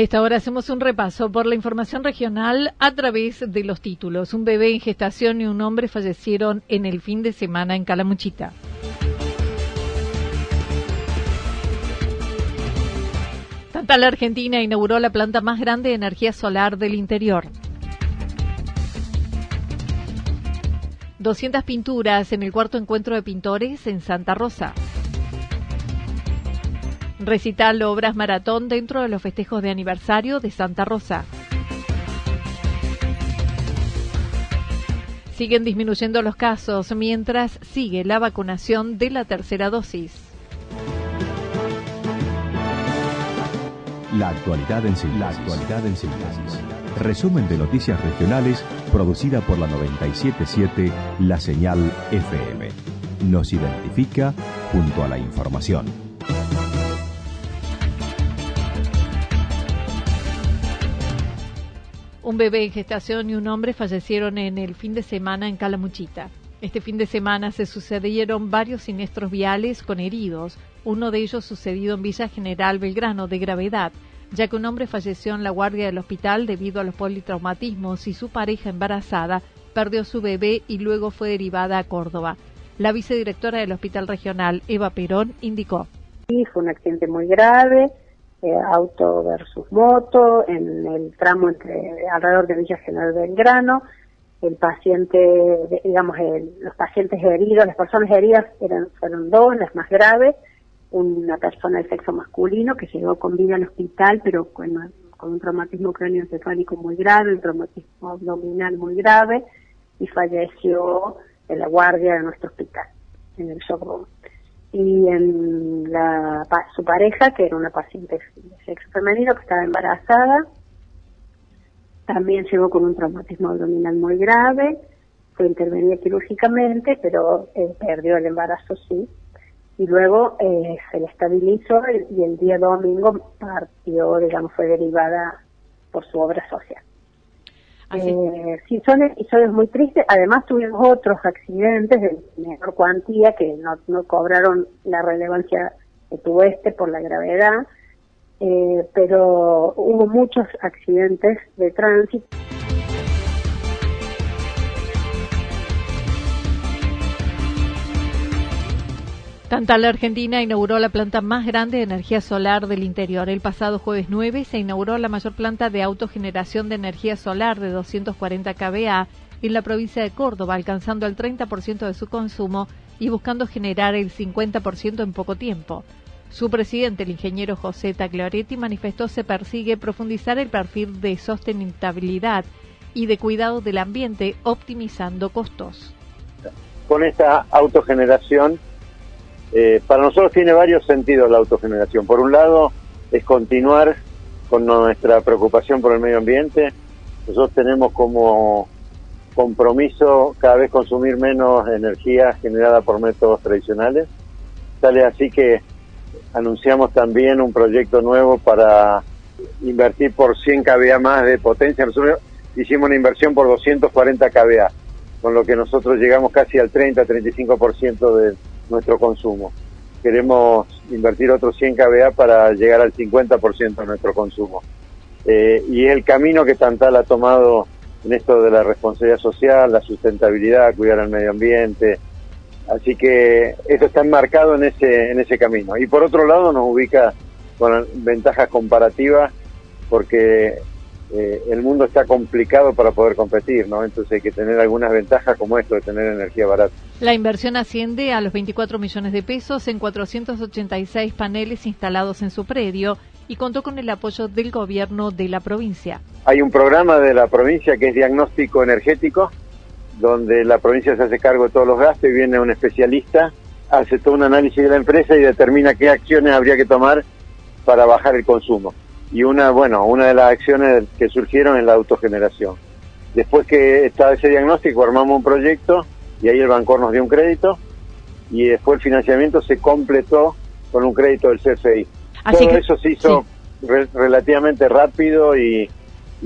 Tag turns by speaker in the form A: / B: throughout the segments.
A: A esta hora hacemos un repaso por la información regional a través de los títulos. Un bebé en gestación y un hombre fallecieron en el fin de semana en Calamuchita. Tantal Argentina inauguró la planta más grande de energía solar del interior. 200 pinturas en el cuarto encuentro de pintores en Santa Rosa. Recital Obras Maratón dentro de los festejos de aniversario de Santa Rosa. Siguen disminuyendo los casos mientras sigue la vacunación de la tercera dosis.
B: La actualidad en síntesis. La actualidad en síntesis. Resumen de noticias regionales producida por la 977 La Señal FM. Nos identifica junto a la información.
A: Un bebé en gestación y un hombre fallecieron en el fin de semana en Calamuchita. Este fin de semana se sucedieron varios siniestros viales con heridos, uno de ellos sucedido en Villa General Belgrano de gravedad, ya que un hombre falleció en la guardia del hospital debido a los politraumatismos y su pareja embarazada perdió su bebé y luego fue derivada a Córdoba. La vicedirectora del Hospital Regional, Eva Perón, indicó.
C: Sí, fue un accidente muy grave, eh, auto versus moto, en el tramo entre alrededor de Villa General Belgrano. El paciente, digamos, los pacientes heridos, las personas heridas eran, fueron dos, las más graves. Una persona de sexo masculino que llegó con vida al hospital, pero con, un traumatismo cráneoencefálico muy grave, un traumatismo abdominal muy grave, y falleció en la guardia de nuestro hospital, en el shock y en la, su pareja, que era una paciente de sexo femenino que estaba embarazada, también llegó con un traumatismo abdominal muy grave, fue intervenida quirúrgicamente, pero eh, perdió el embarazo, sí, y luego eh, se le estabilizó y el día domingo partió, digamos, fue derivada por su obra social. Eh, sí, son episodios muy tristes. Además tuvimos otros accidentes de menor cuantía que no, no cobraron la relevancia que tuvo este por la gravedad, eh, pero hubo muchos accidentes de tránsito.
A: Tantal Argentina inauguró la planta más grande de energía solar del interior. El pasado jueves 9 se inauguró la mayor planta de autogeneración de energía solar de 240 kVA en la provincia de Córdoba, alcanzando el 30% de su consumo y buscando generar el 50% en poco tiempo. Su presidente, el ingeniero José Tagliaretti, manifestó se persigue profundizar el perfil de sostenibilidad y de cuidado del ambiente, optimizando costos.
D: Con esta autogeneración eh, para nosotros tiene varios sentidos la autogeneración. Por un lado, es continuar con nuestra preocupación por el medio ambiente. Nosotros tenemos como compromiso cada vez consumir menos energía generada por métodos tradicionales. Sale así que anunciamos también un proyecto nuevo para invertir por 100 kVA más de potencia. Hicimos una inversión por 240 kVA, con lo que nosotros llegamos casi al 30-35% de nuestro consumo. Queremos invertir otros 100 kVA para llegar al 50% de nuestro consumo. Eh, y el camino que Tantal ha tomado en esto de la responsabilidad social, la sustentabilidad, cuidar el medio ambiente. Así que eso está enmarcado en ese, en ese camino. Y por otro lado nos ubica con ventajas comparativas porque eh, el mundo está complicado para poder competir, ¿no? Entonces hay que tener algunas ventajas como esto de tener energía barata.
A: La inversión asciende a los 24 millones de pesos en 486 paneles instalados en su predio y contó con el apoyo del gobierno de la provincia.
D: Hay un programa de la provincia que es diagnóstico energético, donde la provincia se hace cargo de todos los gastos y viene un especialista, hace todo un análisis de la empresa y determina qué acciones habría que tomar para bajar el consumo y una, bueno, una de las acciones que surgieron es la autogeneración. Después que estaba ese diagnóstico, armamos un proyecto y ahí el Bancor nos dio un crédito y después el financiamiento se completó con un crédito del CFI. Todo eso se hizo relativamente rápido y,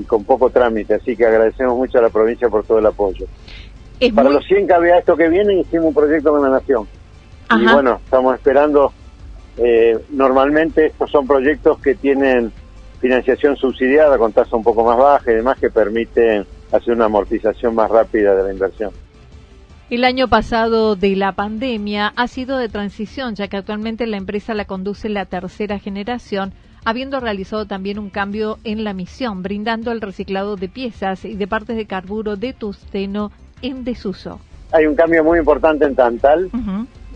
D: con poco trámite, así que agradecemos mucho a la provincia por todo el apoyo. Para los 100 KBA esto que vienen hicimos un proyecto con la Nación. Y bueno, estamos esperando, eh, normalmente estos son proyectos que tienen financiación subsidiada con tasa un poco más baja y demás que permiten hacer una amortización más rápida de la inversión.
A: El año pasado de la pandemia ha sido de transición, ya que actualmente la empresa la conduce la tercera generación, habiendo realizado también un cambio en la misión, brindando el reciclado de piezas y de partes de carburo de tusteno en desuso.
D: Hay un cambio muy importante en Tantal,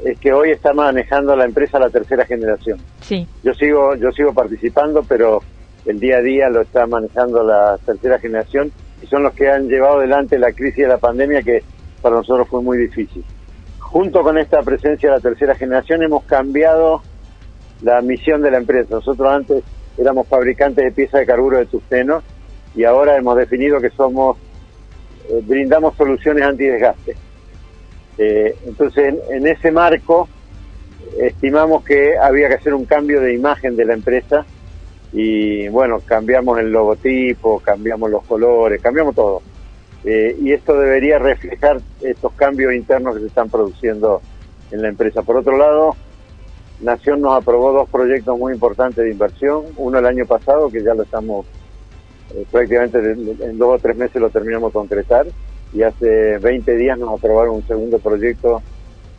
D: es que hoy está manejando la empresa la tercera generación.
A: Sí.
D: Yo sigo, yo sigo participando, pero el día a día lo está manejando la tercera generación y son los que han llevado adelante la crisis de la pandemia que para nosotros fue muy difícil. Junto con esta presencia de la tercera generación hemos cambiado la misión de la empresa. Nosotros antes éramos fabricantes de piezas de carburo de tusteno y ahora hemos definido que somos eh, brindamos soluciones antidesgaste. Eh, entonces, en ese marco, estimamos que había que hacer un cambio de imagen de la empresa y bueno, cambiamos el logotipo, cambiamos los colores, cambiamos todo. Eh, y esto debería reflejar estos cambios internos que se están produciendo en la empresa. Por otro lado, Nación nos aprobó dos proyectos muy importantes de inversión, uno el año pasado, que ya lo estamos eh, prácticamente en dos o tres meses lo terminamos de concretar, y hace 20 días nos aprobaron un segundo proyecto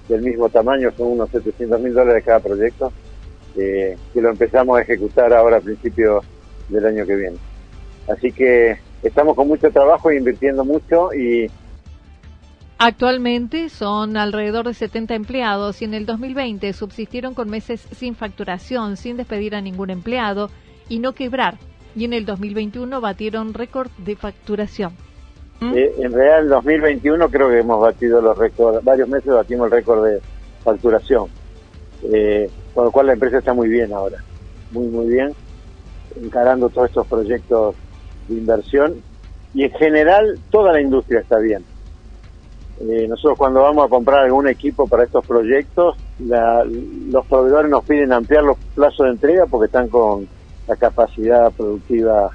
D: del mismo tamaño, son unos 700 mil dólares cada proyecto, que lo empezamos a ejecutar ahora a principios del año que viene. Así que estamos con mucho trabajo e invirtiendo mucho y
A: Actualmente son alrededor de 70 empleados y en el 2020 subsistieron con meses sin facturación, sin despedir a ningún empleado y no quebrar. Y en el 2021 batieron récord de facturación.
D: Eh, en realidad, en 2021 creo que hemos batido los récords, varios meses batimos el récord de facturación. Eh, con lo cual la empresa está muy bien ahora, muy, muy bien, encarando todos estos proyectos de inversión y en general toda la industria está bien. Eh, nosotros cuando vamos a comprar algún equipo para estos proyectos, los proveedores nos piden ampliar los plazos de entrega porque están con la capacidad productiva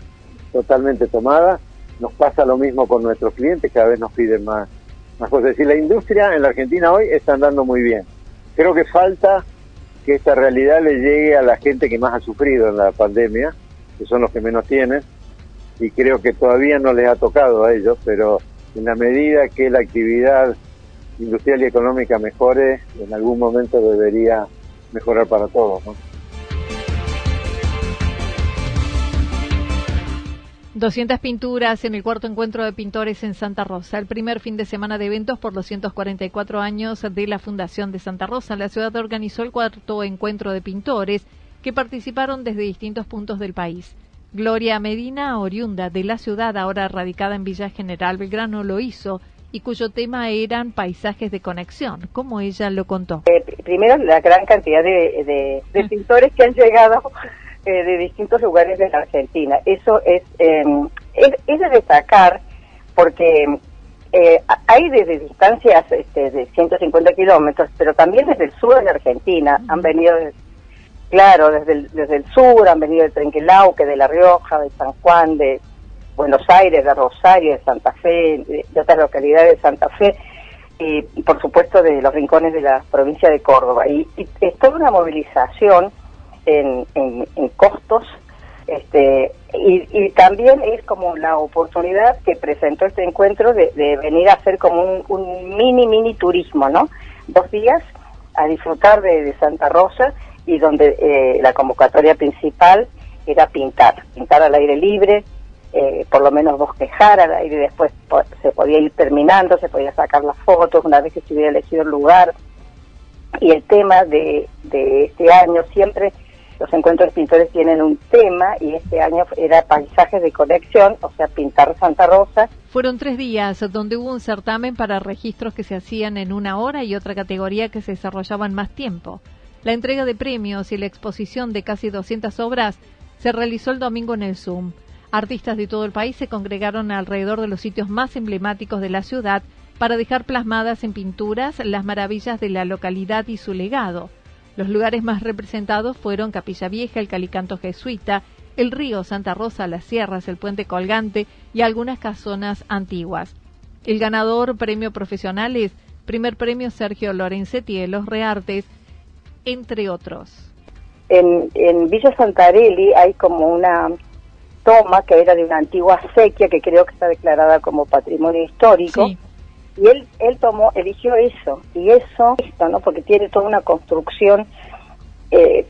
D: totalmente tomada. Nos pasa lo mismo con nuestros clientes, cada vez nos piden más, más cosas. Es decir, la industria en la Argentina hoy está andando muy bien. Creo que falta que esta realidad le llegue a la gente que más ha sufrido en la pandemia, que son los que menos tienen, y creo que todavía no les ha tocado a ellos, pero en la medida que la actividad industrial y económica mejore, en algún momento debería mejorar para todos.
A: 200 pinturas en el cuarto encuentro de pintores en Santa Rosa, el primer fin de semana de eventos por los 144 años de la Fundación de Santa Rosa. La ciudad organizó el cuarto encuentro de pintores que participaron desde distintos puntos del país. Gloria Medina, oriunda de la ciudad, ahora radicada en Villa General Belgrano, lo hizo y cuyo tema eran paisajes de conexión, como ella lo contó.
E: Eh, primero, la gran cantidad de, de pintores que han llegado eh, de distintos lugares de la Argentina. Eso es, em, es, de destacar porque eh, hay desde distancias este, de 150 kilómetros, pero también desde el sur de la Argentina. Han venido, claro, desde el, desde el sur, han venido de Trenquelauque, de La Rioja, de San Juan, de Buenos Aires, de Rosario, de Santa Fe, de, otras localidades de Santa Fe y, por supuesto de los rincones de la provincia de Córdoba. Y, y es toda una movilización en, en, costos este, y, también es como la oportunidad que presentó este encuentro de, venir a hacer como un, mini, mini turismo, ¿no? Dos días a disfrutar de, Santa Rosa y donde eh, la convocatoria principal era pintar, pintar al aire libre, eh, por lo menos bosquejar al aire, después se podía ir terminando, se podía sacar las fotos una vez que se hubiera elegido el lugar. Y el tema de, de este año siempre los encuentros de pintores tienen un tema y este año era paisajes de colección, o sea, pintar Santa Rosa.
A: Fueron tres días donde hubo un certamen para registros que se hacían en una hora y otra categoría que se desarrollaban más tiempo. La entrega de premios y la exposición de casi 200 obras se realizó el domingo en el Zoom. Artistas de todo el país se congregaron alrededor de los sitios más emblemáticos de la ciudad para dejar plasmadas en pinturas las maravillas de la localidad y su legado. Los lugares más representados fueron Capilla Vieja, el Calicanto Jesuita, el río Santa Rosa, las sierras, el puente colgante y algunas casonas antiguas. El ganador premio profesional es primer premio Sergio Lorenzetti Los Reartes, entre otros.
E: En, en Villa Santarelli hay como una toma que era de una antigua sequía que creo que está declarada como patrimonio histórico. Y él, él tomó, eligió eso, y eso, esto, ¿no? Porque tiene toda una construcción eh,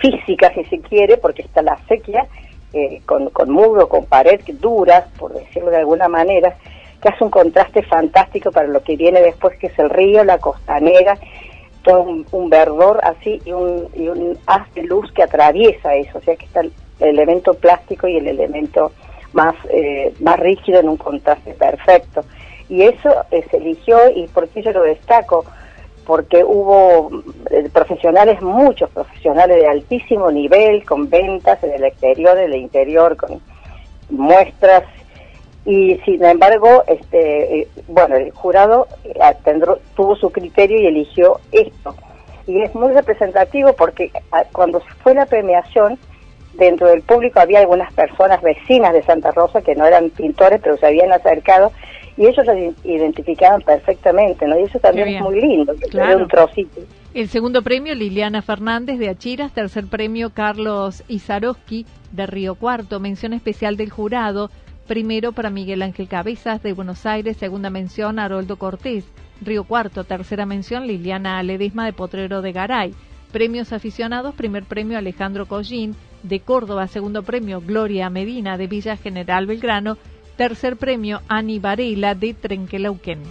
E: física, si se quiere, porque está la sequía, eh, con, con muro, con pared duras, por decirlo de alguna manera, que hace un contraste fantástico para lo que viene después, que es el río, la costanera, todo un, verdor así y un, y un haz de luz que atraviesa eso, o sea que está el elemento plástico y el elemento más, eh, más rígido en un contraste perfecto y eso eh, se eligió y por qué yo lo destaco porque hubo eh, profesionales, muchos profesionales de altísimo nivel, con ventas en el exterior, en el interior, con muestras, y sin embargo, este, eh, bueno, el jurado tuvo su criterio y eligió esto. Y es muy representativo porque ah, cuando fue la premiación, dentro del público había algunas personas vecinas de Santa Rosa que no eran pintores, pero se habían acercado y ellos lo identificaban perfectamente, ¿no? Y eso también es muy lindo, que un trocito.
A: El segundo premio, Liliana Fernández de Achiras, tercer premio, Carlos Izarowski de Río Cuarto, mención especial del jurado, primero para Miguel Ángel Cabezas de Buenos Aires, segunda mención, Haroldo Cortés, Río Cuarto, tercera mención, Liliana Ledesma de Potrero de Garay, premios aficionados, primer premio, Alejandro Collín de Córdoba, segundo premio, Gloria Medina de Villa General Belgrano, Tercer premio, Ani Varela de Trenquelauquén.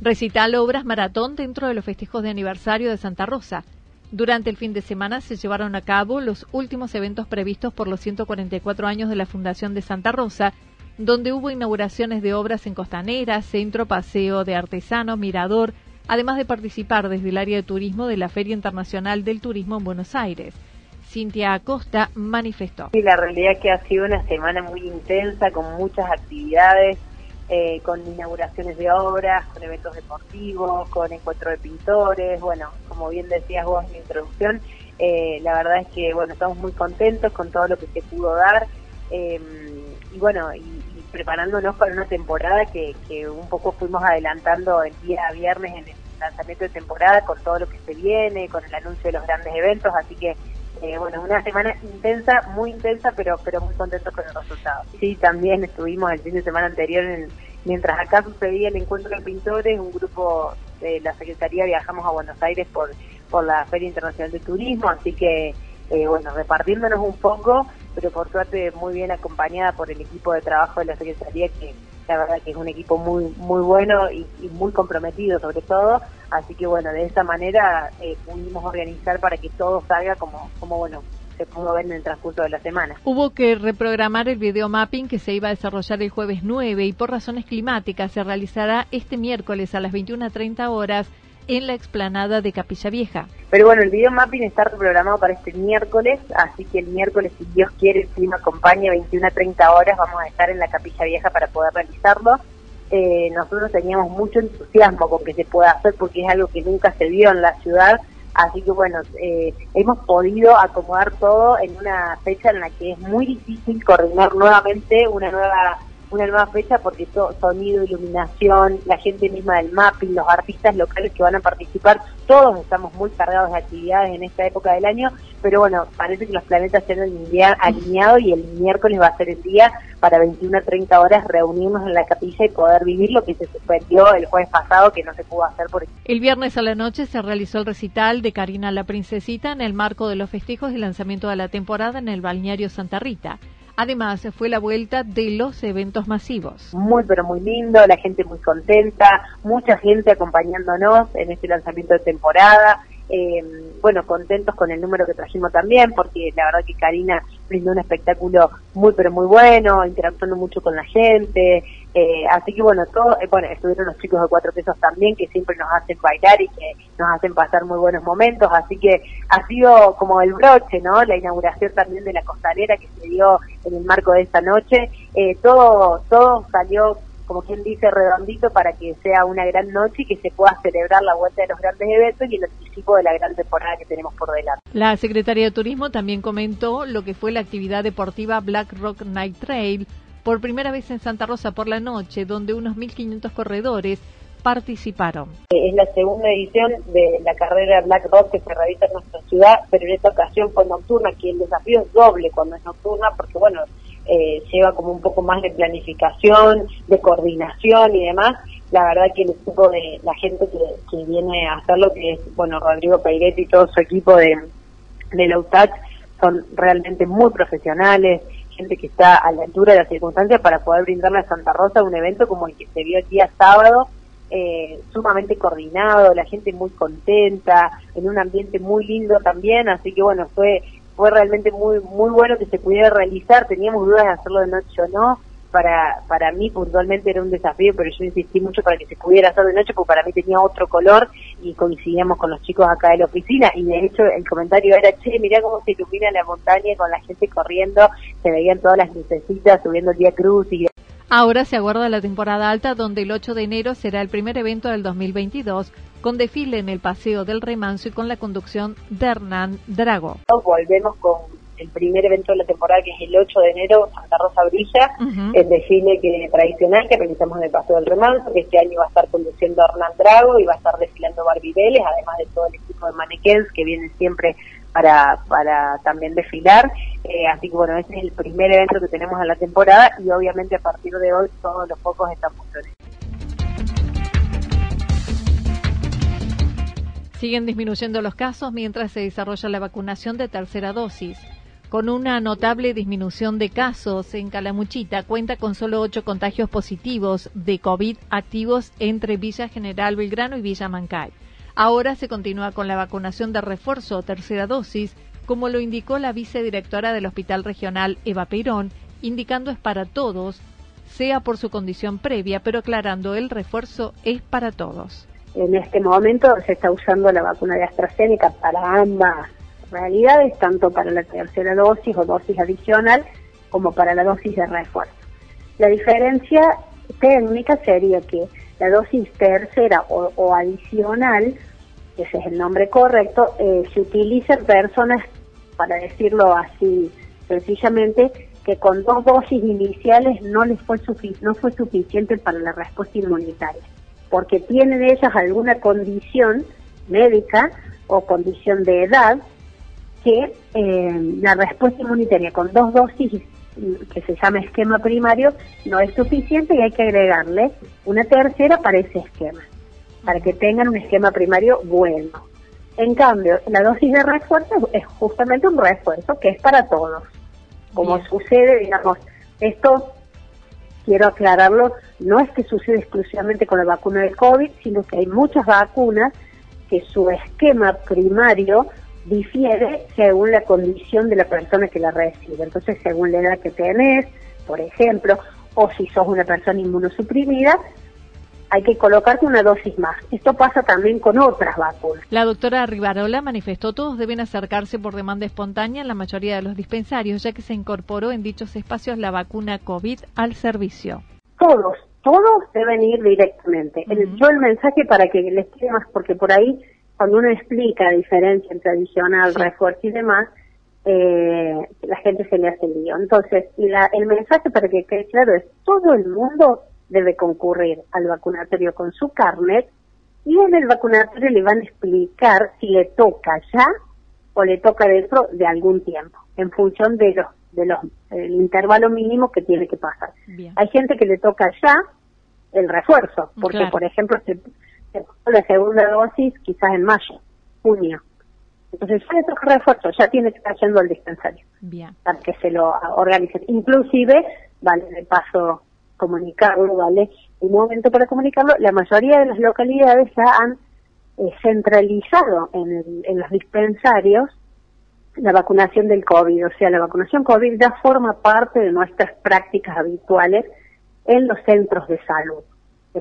A: Recital Obras Maratón dentro de los festejos de aniversario de Santa Rosa. Durante el fin de semana se llevaron a cabo los últimos eventos previstos por los 144 años de la Fundación de Santa Rosa, donde hubo inauguraciones de obras en Costanera, Centro Paseo de Artesanos, Mirador, además de participar desde el área de turismo de la Feria Internacional del Turismo en Buenos Aires. Cintia Acosta manifestó.
F: Sí, la realidad es que ha sido una semana muy intensa, con muchas actividades, eh, con inauguraciones de obras, con eventos deportivos, con encuentro de pintores. Bueno, como bien decías vos en la introducción, eh, la verdad es que bueno estamos muy contentos con todo lo que se pudo dar. Eh, y bueno, y, preparándonos para una temporada que, que un poco fuimos adelantando el día viernes en el lanzamiento de temporada con todo lo que se viene, con el anuncio de los grandes eventos, así que eh, bueno, una semana intensa, muy intensa, pero pero muy contentos con el resultado. Sí, también estuvimos el fin de semana anterior, en, mientras acá sucedía el encuentro de pintores, un grupo de la Secretaría viajamos a Buenos Aires por, por la Feria Internacional de Turismo, así que, eh, bueno, repartiéndonos un poco, pero por suerte muy bien acompañada por el equipo de trabajo de la Secretaría, que la verdad que es un equipo muy muy bueno y, muy comprometido sobre todo, así que bueno, de esa manera eh, pudimos organizar para que todo salga como, como bueno, se pudo ver en el transcurso de la semana.
A: Hubo que reprogramar el video mapping que se iba a desarrollar el jueves 9 y por razones climáticas se realizará este miércoles a las 21.30 horas en la explanada de Capilla Vieja.
F: Pero bueno, el video mapping está reprogramado para este miércoles, así que el miércoles, si Dios quiere, el clima acompaña 21 a 30 horas, vamos a estar en la Capilla Vieja para poder realizarlo. Eh, nosotros teníamos mucho entusiasmo con que se pueda hacer porque es algo que nunca se vio en la ciudad, así que bueno, eh, hemos podido acomodar todo en una fecha en la que es muy difícil coordinar nuevamente una nueva una nueva fecha porque todo sonido, iluminación, la gente misma del mapping, los artistas locales que van a participar, todos estamos muy cargados de actividades en esta época del año, pero bueno, parece que los planetas se han alineado y el miércoles va a ser el día para 21 a 30 horas reunirnos en la capilla y poder vivir lo que se suspendió el jueves pasado que no se pudo hacer por
A: El viernes a la noche se realizó el recital de Karina la Princesita en el marco de los festejos y lanzamiento de la temporada en el balneario Santa Rita. Además, fue la vuelta de los eventos masivos.
F: Muy, pero muy lindo, la gente muy contenta, mucha gente acompañándonos en este lanzamiento de temporada. Eh, bueno, contentos con el número que trajimos también, porque la verdad que Karina brindó un espectáculo muy, pero muy bueno, interactuando mucho con la gente. Eh, así que bueno, todo, eh, bueno, estuvieron los chicos de cuatro pesos también, que siempre nos hacen bailar y que nos hacen pasar muy buenos momentos. Así que ha sido como el broche, ¿no? La inauguración también de la costalera que se dio en el marco de esta noche. todo, todo salió como quien dice, redondito para que sea una gran noche y que se pueda celebrar la vuelta de los grandes eventos y el anticipo de la gran temporada que tenemos por delante.
A: La Secretaría de Turismo también comentó lo que fue la actividad deportiva Black Rock Night Trail por primera vez en Santa Rosa por la noche, donde unos 1.500 corredores participaron.
F: Es la segunda edición de la carrera Black Rock que se realiza en nuestra ciudad, pero en esta ocasión fue nocturna, que el desafío es doble cuando es nocturna, porque bueno, eh, lleva como un poco más de planificación, de coordinación y demás. La verdad que el equipo de la gente que, viene a hacerlo, que es, bueno, Rodrigo Peiretti y todo su equipo de, de la UTAC, son realmente muy profesionales, gente que está a la altura de las circunstancias para poder brindarle a Santa Rosa un evento como el que se vio el día sábado, eh, sumamente coordinado, la gente muy contenta, en un ambiente muy lindo también, así que bueno, fue fue realmente muy muy bueno que se pudiera realizar, teníamos dudas de hacerlo de noche o no, para, para mí puntualmente era un desafío, pero yo insistí mucho para que se pudiera hacer de noche, porque para mí tenía otro color y coincidíamos con los chicos acá de la oficina y de hecho el comentario era, che, mirá cómo se ilumina la montaña con la gente corriendo, se veían todas las lucecitas subiendo el día cruz y...
A: Ahora se aguarda la temporada alta donde el 8 de enero será el primer evento del 2022 con desfile en el Paseo del Remanso y con la conducción de Hernán Drago.
F: Volvemos con el primer evento de la temporada que es el 8 de enero, Santa Rosa Brilla, el desfile que, tradicional que realizamos en el Paseo del Remanso, que este año va a estar conduciendo Hernán Drago y va a estar desfilando Barbie Vélez, además de todo el equipo de manequens que viene siempre para, para también desfilar. Eh, así que bueno, este es el primer evento que tenemos en la temporada y obviamente a partir de hoy todos los focos están puestos
A: Siguen disminuyendo los casos mientras se desarrolla la vacunación de tercera dosis. Con una notable disminución de casos en Calamuchita, cuenta con solo ocho contagios positivos de COVID activos entre Villa General Belgrano y Villa Mancay. Ahora se continúa con la vacunación de refuerzo tercera dosis, como lo indicó la vicedirectora del Hospital Regional Eva Peirón, indicando es para todos, sea por su condición previa, pero aclarando el refuerzo es para todos.
C: En este momento se está usando la vacuna de AstraZeneca para ambas realidades, tanto para la tercera dosis o dosis adicional como para la dosis de refuerzo. La diferencia técnica sería que la dosis tercera o, adicional, ese es el nombre correcto, eh, se utiliza en personas, para decirlo así sencillamente, que con dos dosis iniciales no les fue, no fue suficiente para la respuesta inmunitaria porque tienen ellas alguna condición médica o condición de edad que eh, la respuesta inmunitaria con dos dosis que se llama esquema primario no es suficiente y hay que agregarle una tercera para ese esquema, para que tengan un esquema primario bueno. En cambio, la dosis de refuerzo es justamente un refuerzo que es para todos. Como sucede, digamos, esto quiero aclararlo, no es que sucede exclusivamente con la vacuna del COVID, sino que hay muchas vacunas que su esquema primario difiere según la condición de la persona que la recibe. Entonces, según la edad que tenés, por ejemplo, o si sos una persona inmunosuprimida, hay que colocarte una dosis más. Esto pasa también con otras vacunas.
A: La doctora Rivarola manifestó todos deben acercarse por demanda espontánea en la mayoría de los dispensarios, ya que se incorporó en dichos espacios la vacuna COVID al servicio.
C: Todos, todos deben ir directamente. yo el mensaje para que les quede más, porque por ahí cuando uno explica la diferencia entre adicional, refuerzo y demás, eh, la gente se le hace lío. Entonces, el mensaje para que quede claro es, todo el mundo debe concurrir al vacunatorio con su carnet y en el vacunatorio le van a explicar si le toca ya o le toca dentro de algún tiempo, en función de los de los el intervalo mínimo que tiene que pasar. Hay gente que le toca ya el refuerzo, porque por ejemplo se, la segunda dosis quizás en mayo, junio. Entonces ya le toca refuerzo, ya tiene que estar yendo al dispensario para que se lo organicen. Inclusive, vale, de paso comunicarlo, ¿vale? Un momento para comunicarlo, la mayoría de las localidades ya han eh, centralizado en, en los dispensarios la vacunación del COVID, o sea, la vacunación COVID ya forma parte de nuestras prácticas habituales en los centros de salud.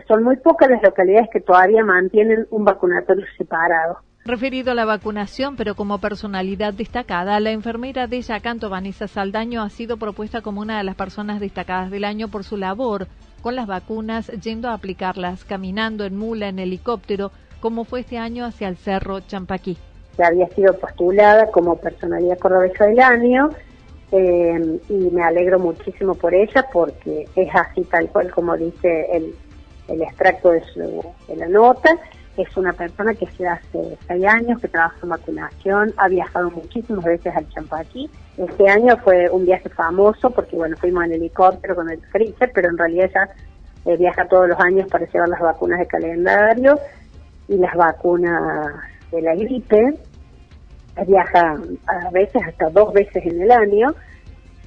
C: Son muy pocas las localidades que todavía mantienen un vacunatorio separado.
A: Referido a la vacunación, pero como personalidad destacada, la enfermera de Yacanto, Vanessa Saldaño, ha sido propuesta como una de las personas destacadas del año por su labor con las vacunas, yendo a aplicarlas, caminando en mula, en helicóptero, como fue este año hacia el Cerro Champaquí.
C: Ya había sido postulada como personalidad cordobesa del año eh, y me alegro muchísimo por ella porque es así tal cual como dice el, el extracto de, su, de la nota es una persona que se hace seis años que trabaja en vacunación, ha viajado muchísimas veces al Champaquí. Este año fue un viaje famoso porque, bueno, fuimos en helicóptero con el freezer, pero en realidad ella eh, viaja todos los años para llevar las vacunas de calendario y las vacunas de la gripe. Viaja a veces hasta dos veces en el año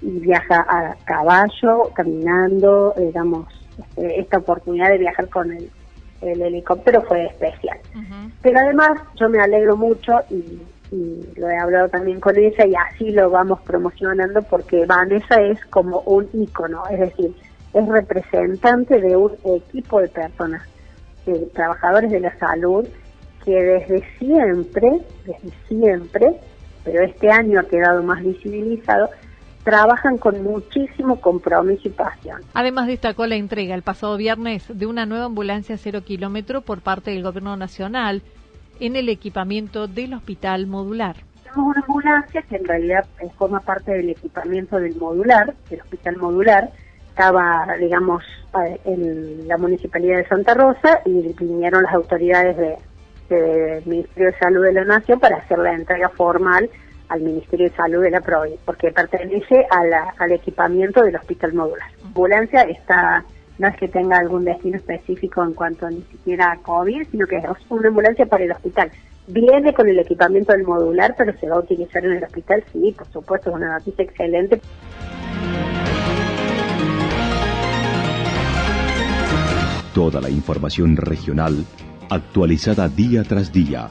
C: y viaja a caballo, caminando, digamos, este, esta oportunidad de viajar con el el helicóptero fue especial. Pero además yo me alegro mucho y, lo he hablado también con ella y así lo vamos promocionando porque Vanessa es como un ícono, es decir, es representante de un equipo de personas, de trabajadores de la salud que desde siempre, desde siempre, pero este año ha quedado más visibilizado, trabajan con muchísimo compromiso y pasión.
A: Además destacó la entrega el pasado viernes de una nueva ambulancia cero kilómetro por parte del Gobierno Nacional en el equipamiento del hospital modular.
C: Tenemos una ambulancia que en realidad eh, forma parte del equipamiento del modular, del hospital modular. Estaba, digamos, eh, en la municipalidad de Santa Rosa y vinieron las autoridades del Ministerio de Salud de la Nación para hacer la entrega formal al Ministerio de Salud de la provincia, porque pertenece al equipamiento del hospital modular. La ambulancia está, no es que tenga algún destino específico en cuanto ni siquiera a COVID, sino que es una ambulancia para el hospital. Viene con el equipamiento del modular, pero se va a utilizar en el hospital, sí, por supuesto, es una noticia excelente.
B: Toda la información regional actualizada día tras día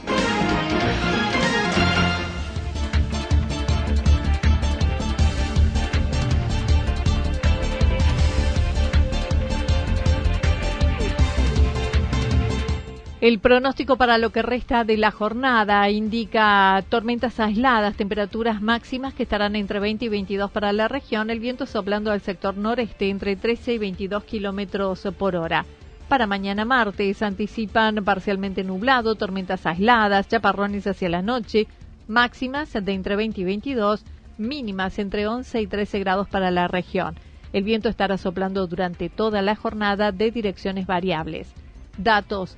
A: El pronóstico para lo que resta de la jornada indica tormentas aisladas, temperaturas máximas que estarán entre 20 y 22 para la región, el viento soplando al sector noreste entre 13 y 22 kilómetros por hora. Para mañana martes anticipan parcialmente nublado, tormentas aisladas, chaparrones hacia la noche, máximas de entre 20 y 22, mínimas entre 11 y 13 grados para la región. El viento estará soplando durante toda la jornada de direcciones variables. Datos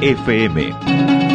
B: FM.